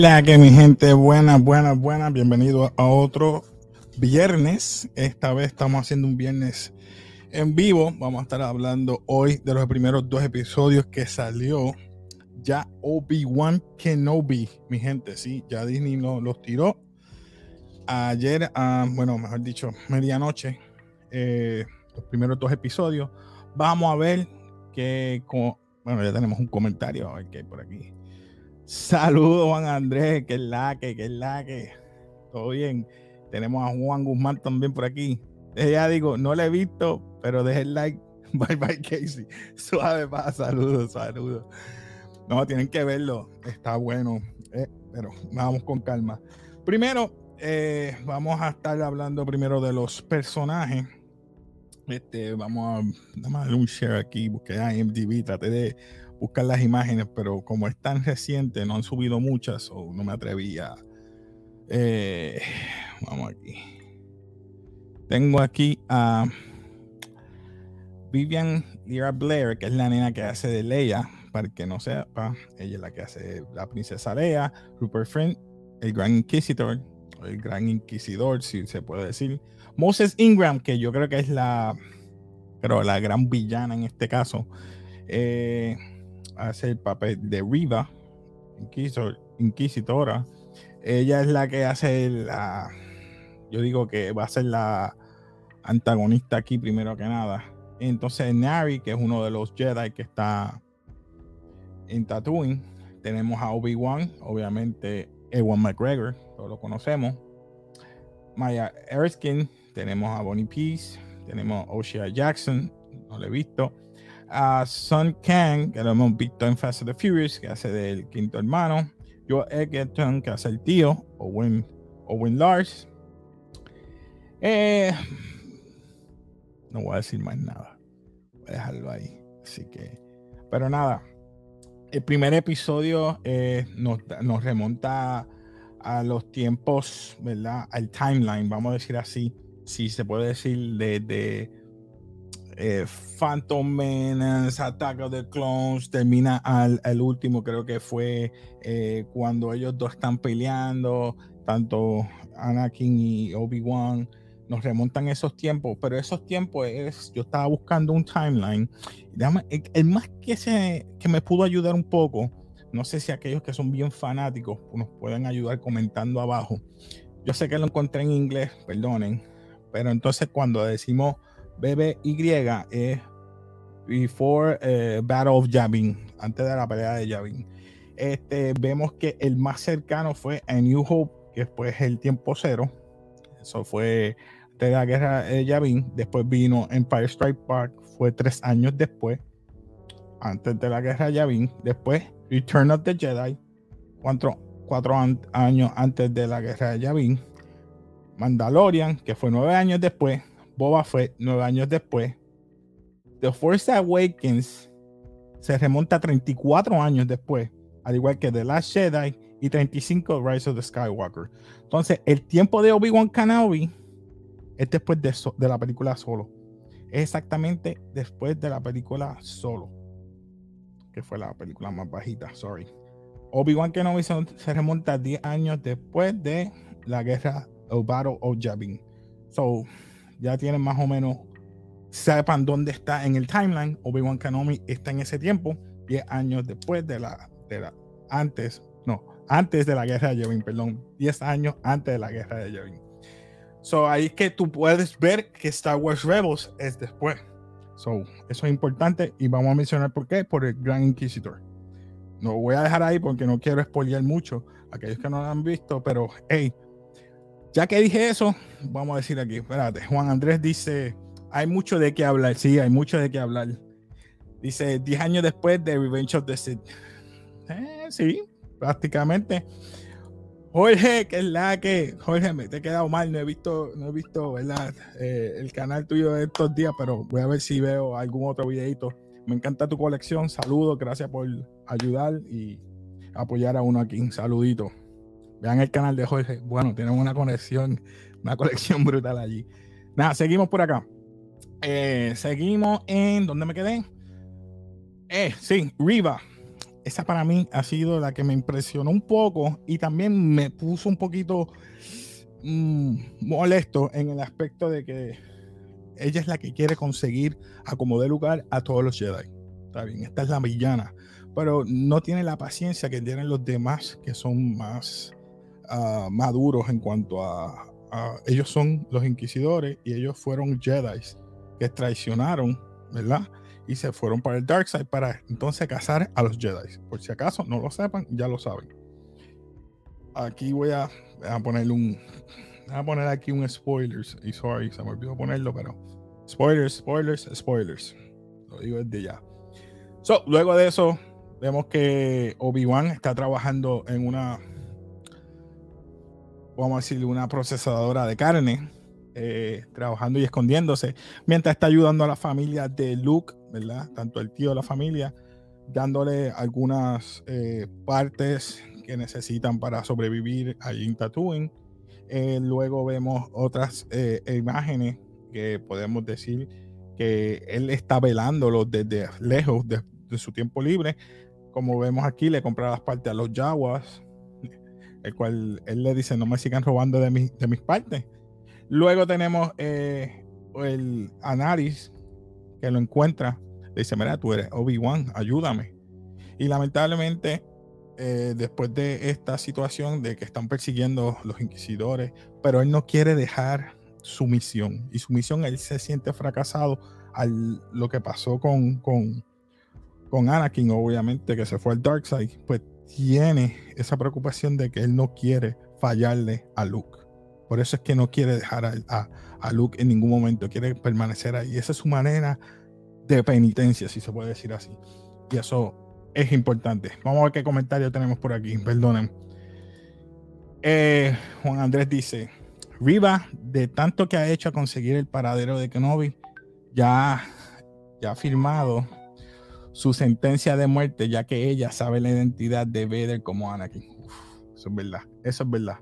¿Qué es la que mi gente? Buenas, buenas, buenas. Bienvenido a otro viernes. Esta vez estamos haciendo un viernes en vivo. Vamos a estar hablando hoy de los primeros dos episodios que salió ya Obi-Wan Kenobi, mi gente. Sí, ya Disney los tiró. Ayer, ah, bueno, mejor dicho, medianoche, eh, los primeros dos episodios. Vamos a ver que, bueno, ya tenemos un comentario a ver qué hay por aquí. Saludos, Juan Andrés, que es la que, que es la que. Todo bien. Tenemos a Juan Guzmán también por aquí. Ya digo, no le he visto, pero deje el like. Bye bye, Casey. Suave, pa, saludos, saludos. No, tienen que verlo. Está bueno. Eh, pero vamos con calma. Primero, eh, vamos a estar hablando primero de los personajes. Este, vamos a, darle un share aquí, busqué IMDb, traté de buscar las imágenes, pero como es tan reciente, no han subido muchas, o no me atrevía. Eh, vamos aquí. Tengo aquí a Vivian Lyra Blair, que es la nena que hace de Leia, para que no sepa, ella es la que hace la princesa Leia, Rupert Friend, el Gran Inquisitor, el Gran Inquisidor, si se puede decir. Moses Ingram, que yo creo que es la, pero la gran villana en este caso. Eh, hace el papel de Riva, inquisitora. Ella es la que hace la. Yo digo que va a ser la antagonista aquí primero que nada. Entonces, Nari, que es uno de los Jedi que está en Tatooine. Tenemos a Obi-Wan, obviamente Ewan McGregor, todos lo conocemos. Maya Erskine, tenemos a Bonnie Peace, tenemos a Oshia Jackson, no lo he visto a Son Kang, que lo hemos visto en Fast and the Furious, que hace del quinto hermano. Joe Egerton, que hace el tío, Owen, Owen Lars. Eh, no voy a decir más nada. Voy a dejarlo ahí. Así que, pero nada. El primer episodio eh, nos, nos, remonta a los tiempos, ¿verdad? Al timeline, vamos a decir así. Si se puede decir de, de eh, Phantom Menace, Attack of the Clones, termina al, último, creo que fue eh, cuando ellos dos están peleando, tanto Anakin y Obi-Wan, nos remontan esos tiempos, pero esos tiempos es, yo estaba buscando un timeline, el, más que, se, que me pudo ayudar un poco, no sé si aquellos que son bien fanáticos nos pueden ayudar comentando abajo. Yo sé que lo encontré en inglés, perdonen, pero entonces cuando decimos BBY es Before eh, Battle of Yavin, antes de la pelea de Yavin. Este, vemos que el más cercano fue a New Hope, que después el tiempo cero. Eso fue de la guerra de Yavin. Después vino Empire Strike Park, fue tres años después, antes de la guerra de Yavin. Después Return of the Jedi, cuatro, cuatro años antes de la guerra de Yavin. Mandalorian, que fue nueve años después. Boba fue nueve años después. The Force Awakens se remonta 34 años después, al igual que The Last Jedi y 35 Rise of the Skywalker. Entonces, el tiempo de Obi-Wan Kenobi es después de, la película Solo. Es exactamente después de la película Solo, que fue la película más bajita, sorry. Obi-Wan Kenobi se, se, remonta 10 años después de la guerra o Battle of Yavin. So, ya tienen más o menos, sepan dónde está en el timeline. Obi-Wan Kenobi está en ese tiempo, 10 años después de la, de la, antes, no, antes de la guerra de Yavin, perdón, 10 años antes de la guerra de Yavin. So ahí es que tú puedes ver que Star Wars Rebels es después. So, eso es importante y vamos a mencionar por qué, por el Gran Inquisitor. No voy a dejar ahí porque no quiero spoilear mucho aquellos que no lo han visto, pero hey, ya que dije eso, vamos a decir aquí, espérate, Juan Andrés dice, hay mucho de qué hablar, sí, hay mucho de qué hablar. Dice, 10 años después de Revenge of the Sith. Eh, sí, prácticamente. Jorge, que es la que, Jorge, me te he quedado mal, no he visto, no he visto, ¿verdad? Eh, el canal tuyo de estos días, pero voy a ver si veo algún otro videito. Me encanta tu colección, saludos, gracias por ayudar y apoyar a uno aquí. Un saludito. Vean el canal de Jorge. Bueno, tenemos una conexión, una colección brutal allí. Nada, seguimos por acá. Eh, seguimos en. ¿Dónde me quedé? Eh, sí, Riva. esa para mí ha sido la que me impresionó un poco y también me puso un poquito mm, molesto en el aspecto de que ella es la que quiere conseguir acomodar lugar a todos los Jedi. Está bien, esta es la villana, pero no tiene la paciencia que tienen los demás que son más uh, maduros en cuanto a, ellos son los inquisidores y ellos fueron Jedi que traicionaron, ¿verdad? Y se fueron para el Dark Side para entonces cazar a los Jedi. Por si acaso no lo sepan, ya lo saben. Aquí voy a, a ponerle un. Voy a poner aquí un spoilers. Y sorry, se me olvidó ponerlo, pero. Spoilers, spoilers, spoilers. Lo digo desde ya. So, luego de eso, vemos que Obi-Wan está trabajando en una vamos a decirle, una procesadora de carne, eh, trabajando y escondiéndose, mientras está ayudando a la familia de Luke, ¿verdad? Tanto el tío de la familia, dándole algunas eh, partes que necesitan para sobrevivir allí en Tatooine. Eh, luego vemos otras imágenes que podemos decir que él está velándolo desde lejos de, su tiempo libre. Como vemos aquí, le compra las partes a los Jaguars, el cual él le dice, no me sigan robando de, de mis partes. Luego tenemos eh, el Anaris, que lo encuentra, le dice, mira, tú eres Obi-Wan, ayúdame. Y lamentablemente, eh, después de esta situación de que están persiguiendo los inquisidores, pero él no quiere dejar su misión. Y su misión, él se siente fracasado al lo que pasó con, con, con Anakin, obviamente, que se fue al Dark Side, pues tiene esa preocupación de que él no quiere fallarle a Luke. Por eso es que no quiere dejar a, a, Luke en ningún momento, quiere permanecer ahí. Esa es su manera de penitencia, si se puede decir así. Y eso es importante. Vamos a ver qué comentario tenemos por aquí. Perdonen. Eh, Juan Andrés dice: Riva, de tanto que ha hecho a conseguir el paradero de Kenobi, ya, ya ha firmado su sentencia de muerte, ya que ella sabe la identidad de Vader como Anakin. eso es verdad, eso es verdad.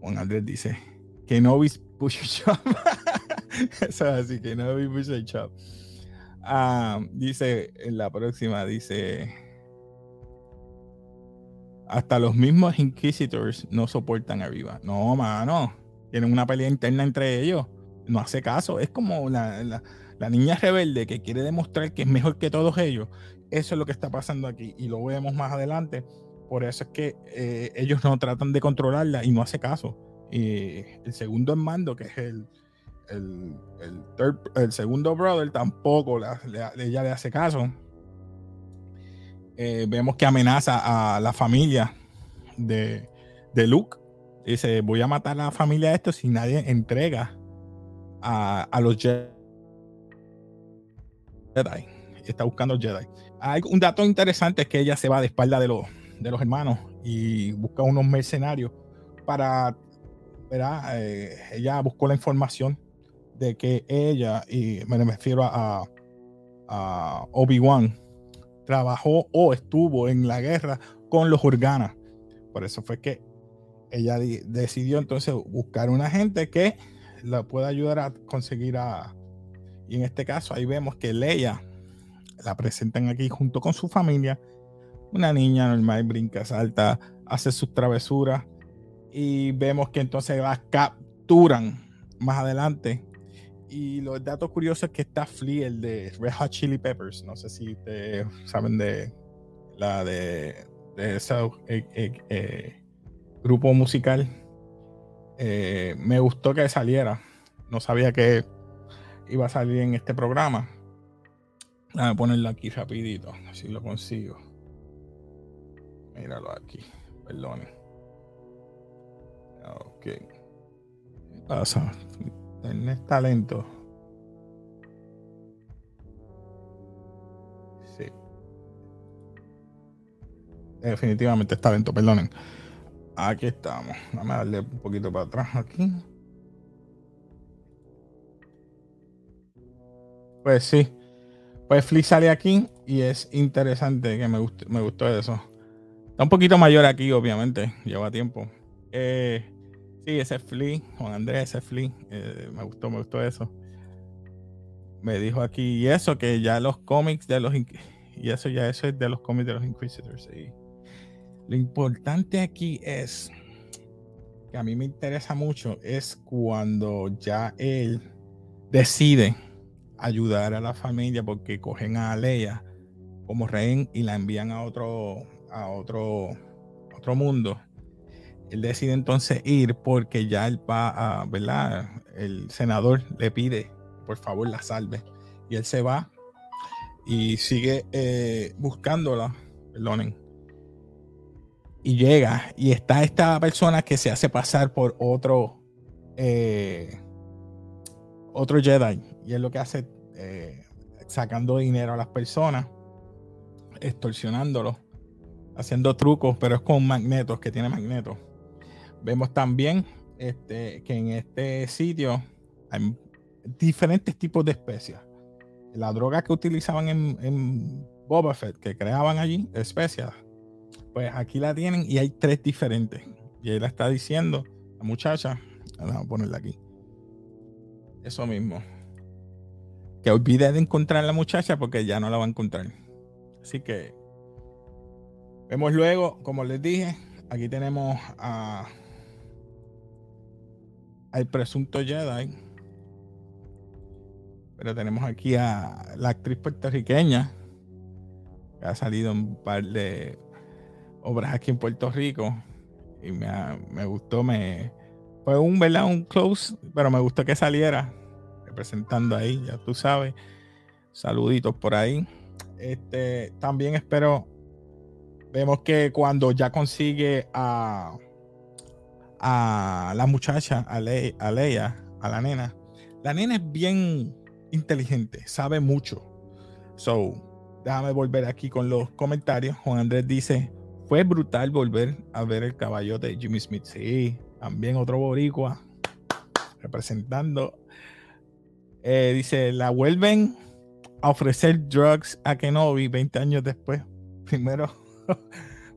Juan Andrés dice que no push chop. eso es así, que no push chop. Ah, dice en la próxima, dice hasta los mismos Inquisitors no soportan arriba. No, mano. Tienen una pelea interna entre ellos. No hace caso. Es como la niña rebelde que quiere demostrar que es mejor que todos ellos, eso es lo que está pasando aquí y lo vemos más adelante. Por eso es que eh, ellos no tratan de controlarla y no hace caso. Y el segundo en mando, que es el, el, segundo brother, tampoco ella le hace caso. Eh, vemos que amenaza a la familia de, de Luke. Dice, voy a matar a la familia de estos si nadie entrega a, a los Jedi. Está buscando Jedi. Hay un dato interesante es que ella se va de espalda de los, de los hermanos y busca unos mercenarios para, ¿verdad? Eh, ella buscó la información de que ella, y me refiero a, a Obi-Wan, trabajó o estuvo en la guerra con los Organa. Por eso fue que ella decidió entonces buscar una gente que la pueda ayudar a conseguir a, y en este caso ahí vemos que Leia la presentan aquí junto con su familia. Una niña normal, brinca, salta, hace sus travesuras. Y vemos que entonces la capturan más adelante. Y los datos curiosos es que está Flea, el de Red Hot Chili Peppers. No sé si ustedes saben de la de, ese eh, eh, eh, grupo musical. me gustó que saliera. No sabía que iba a salir en este programa. Voy ponerlo aquí rapidito, si lo consigo. Míralo aquí, perdone. Ok. ¿Qué pasa? Tenés talento. Sí. Definitivamente es talento, perdonen. Aquí estamos. Vamos a darle un poquito para atrás aquí. Pues sí. Pues Flea sale aquí y es interesante que me, guste, me gustó eso. Está un poquito mayor aquí, obviamente. Lleva tiempo. Eh, sí, ese es. Juan Andrés, ese es. Eh, me gustó, me gustó eso. Me dijo aquí y eso, que ya los cómics de los Y eso ya eso es de los cómics de los Inquisitors. Lo importante aquí es que a mí me interesa mucho es cuando ya él decide ayudar a la familia porque cogen a Leia como rehén y la envían a otro a otro otro mundo. Él decide entonces ir porque ya él va a, ¿verdad? El senador le pide, por favor, la salve. Y él se va y sigue eh, buscándola, perdonen. Y llega y está esta persona que se hace pasar por otro, eh, otro Jedi. Y es lo que hace eh, sacando dinero a las personas, extorsionándolos, haciendo trucos, pero es con magnetos, que tiene magnetos. Vemos también este, que en este sitio hay diferentes tipos de especias la droga que utilizaban en, Boba Fett, que creaban allí, especias, pues aquí la tienen y hay tres diferentes. Y ahí la está diciendo la muchacha, vamos a ponerla aquí. Eso mismo. Que olvide de encontrar a la muchacha porque ya no la va a encontrar. Así que vemos luego, como les dije, aquí tenemos a al presunto Jedi pero tenemos aquí a la actriz puertorriqueña, que ha salido en un par de obras aquí en Puerto Rico. Y me, gustó, me fue un, ¿verdad? un close, pero me gustó que saliera representando ahí, ya tú sabes. Saluditos por ahí. Este, también espero, vemos que cuando ya consigue a, a la muchacha, a, a Leia, a la nena, la nena es bien inteligente, sabe mucho. So, déjame volver aquí con los comentarios. Juan Andrés dice, fue brutal volver a ver el caballo de Jimmy Smith. Sí, también otro boricua representando. Eh, dice, la vuelven a ofrecer drugs a Kenobi 20 años después. Primero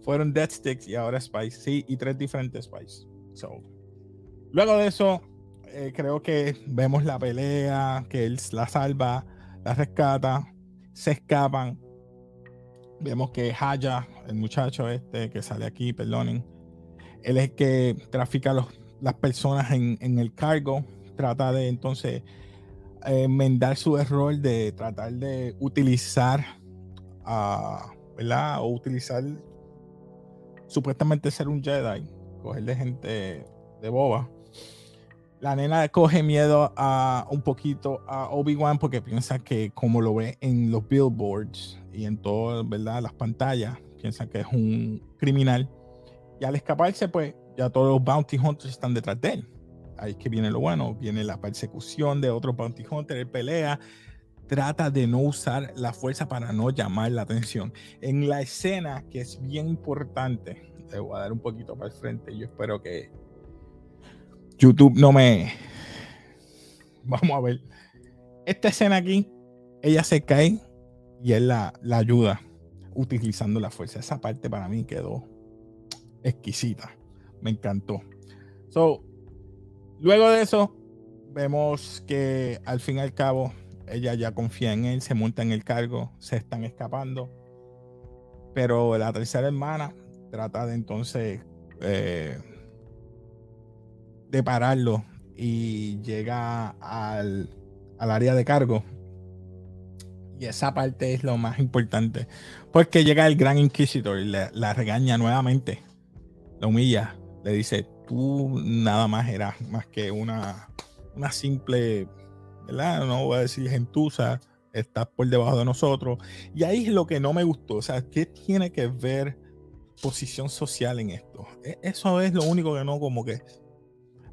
fueron Death Sticks y ahora Spice. Sí, y tres diferentes Spice. Luego de eso, eh, creo que vemos la pelea, que él la salva, la rescata, se escapan. Vemos que Haya, el muchacho este que sale aquí, perdonen, él es el que trafica los, las personas en, el cargo, trata de entonces enmendar su error de tratar de utilizar, uh, ¿verdad? O utilizar supuestamente ser un Jedi, cogerle gente de boba la nena coge miedo a un poquito a Obi-Wan porque piensa que como lo ve en los billboards y en todas las pantallas, piensa que es un criminal. Y al escaparse, pues ya todos los bounty hunters están detrás de él. Ahí es que viene lo bueno, viene la persecución de otros bounty hunters, él pelea, trata de no usar la fuerza para no llamar la atención. En la escena, que es bien importante, le voy a dar un poquito para el frente, yo espero que YouTube no me. Vamos a ver. Esta escena aquí, ella se cae y él la, ayuda utilizando la fuerza. Esa parte para mí quedó exquisita. Me encantó. So, luego de eso, vemos que al fin y al cabo ella ya confía en él, se monta en el cargo, se están escapando. Pero la tercera hermana trata de entonces eh, de pararlo y llega al, área de cargo. Y esa parte es lo más importante. Porque llega el gran inquisidor y la regaña nuevamente. La humilla. Le dice, tú nada más eras más que una, una simple, ¿verdad? No voy a decir gentuza. Estás por debajo de nosotros. Y ahí es lo que no me gustó. O sea, ¿qué tiene que ver posición social en esto? E, eso es lo único que no como que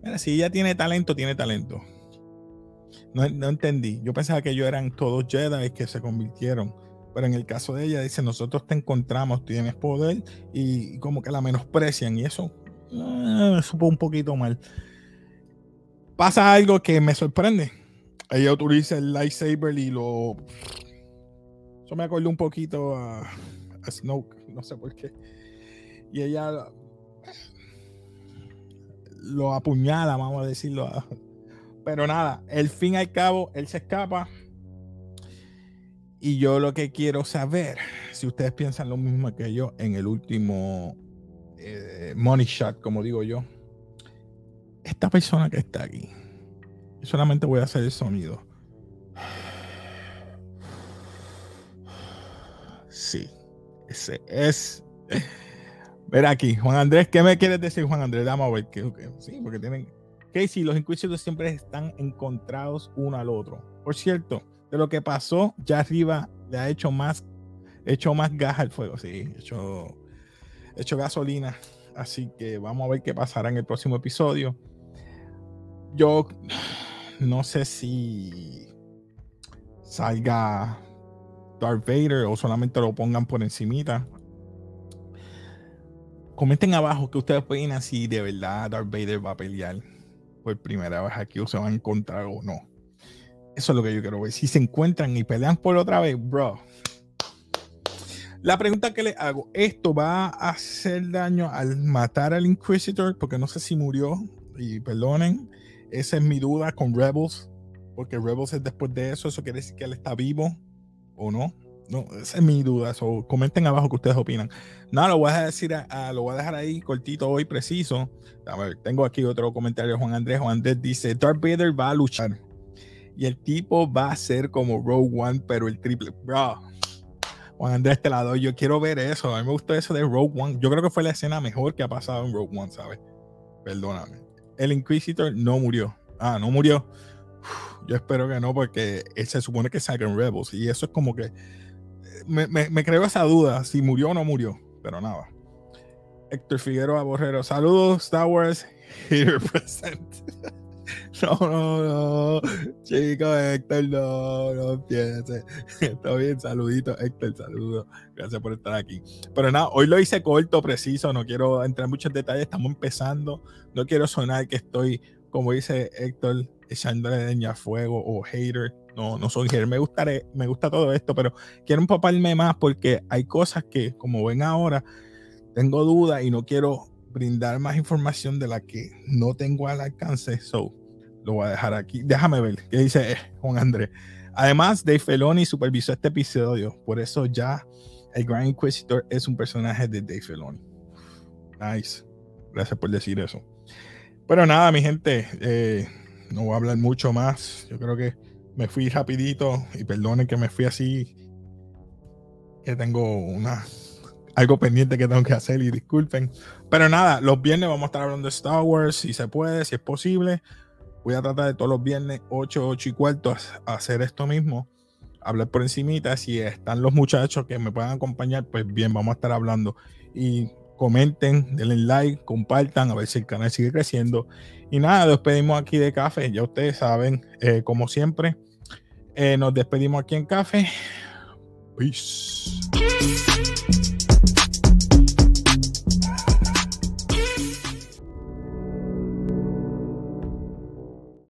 Mira, si ella tiene talento, tiene talento. No, entendí. Yo pensaba que ellos eran todos Jedi que se convirtieron. Pero en el caso de ella, dice: Nosotros te encontramos, tienes poder, y, como que la menosprecian. Y eso me eh, supo un poquito mal. Pasa algo que me sorprende. Ella utiliza el lightsaber y lo. Eso me acordó un poquito a, a Snoke, no sé por qué. Y ella lo apuñala, vamos a decirlo. Pero nada, el fin al cabo, él se escapa. Y yo lo que quiero saber, si ustedes piensan lo mismo que yo en el último eh, money shot, como digo yo, esta persona que está aquí, solamente voy a hacer el sonido. Sí, ese es. Ver aquí, Juan Andrés, ¿qué me quieres decir, Juan Andrés? Dame a ver. sí, porque tienen. sí, los Inquisitors siempre están encontrados uno al otro. Por cierto, de lo que pasó, ya arriba le ha hecho más, hecho más gas al fuego, sí, hecho, hecho gasolina. Así que vamos a ver qué pasará en el próximo episodio. Yo no sé si salga Darth Vader o solamente lo pongan por encimita. Comenten abajo que ustedes pueden si de verdad Darth Vader va a pelear por primera vez aquí o se va a encontrar o no. Eso es lo que yo quiero ver. Si se encuentran y pelean por otra vez, bro. La pregunta que le hago, ¿esto va a hacer daño al matar al Inquisitor? Porque no sé si murió. Y perdonen, esa es mi duda con Rebels. Porque Rebels es después de eso. ¿Eso quiere decir que él está vivo o no? No, esa es mi duda. So, comenten abajo que ustedes opinan. Nada, lo voy a decir, lo voy a dejar ahí cortito hoy, preciso. A ver, tengo aquí otro comentario de Juan Andrés. Juan Andrés dice: Darth Vader va a luchar y el tipo va a ser como Rogue One, pero el triple. Bro, Juan Andrés te la doy. Yo quiero ver eso. A mí me gustó eso de Rogue One. Yo creo que fue la escena mejor que ha pasado en Rogue One, ¿sabes? Perdóname. El Inquisitor no murió. Ah, no murió. yo espero que no, porque se supone que salga en Rebels. Y eso es como que. Me, me, creo esa duda si murió o no murió. Pero nada. Héctor Figueroa Borrero. Saludos, Star Wars. Here present. No, no, no. Chicos, Héctor, no, no empiece. Está bien, saludito, Héctor, saludo. Gracias por estar aquí. Pero nada, hoy lo hice corto, preciso. No quiero entrar en muchos detalles. Estamos empezando. No quiero sonar que estoy, como dice Héctor, echándole leña a fuego o hater. No, no soy hater. Me gusta, me gusta todo esto, pero quiero empaparme más porque hay cosas que, como ven ahora, tengo dudas y no quiero brindar más información de la que no tengo al alcance. So, lo voy a dejar aquí. Déjame ver qué dice Juan Andrés. Además, Dave Feloni supervisó este episodio. Por eso ya el Grand Inquisitor es un personaje de Dave Feloni. Nice. Gracias por decir eso. Pero nada, mi gente, eh, no voy a hablar mucho más. Yo creo que me fui rapidito y perdonen que me fui así. Que tengo una algo pendiente que tengo que hacer y disculpen. Pero nada, los viernes vamos a estar hablando de Star Wars, si se puede, si es posible. Voy a tratar de todos los viernes 8, 8 y cuarto hacer esto mismo. Hablar por encimita. Si están los muchachos que me puedan acompañar, pues bien, vamos a estar hablando. Y comenten, denle like, compartan, a ver si el canal sigue creciendo. Y nada, despedimos aquí de café. Ya ustedes saben, eh, como siempre, eh, nos despedimos aquí en café. Peace.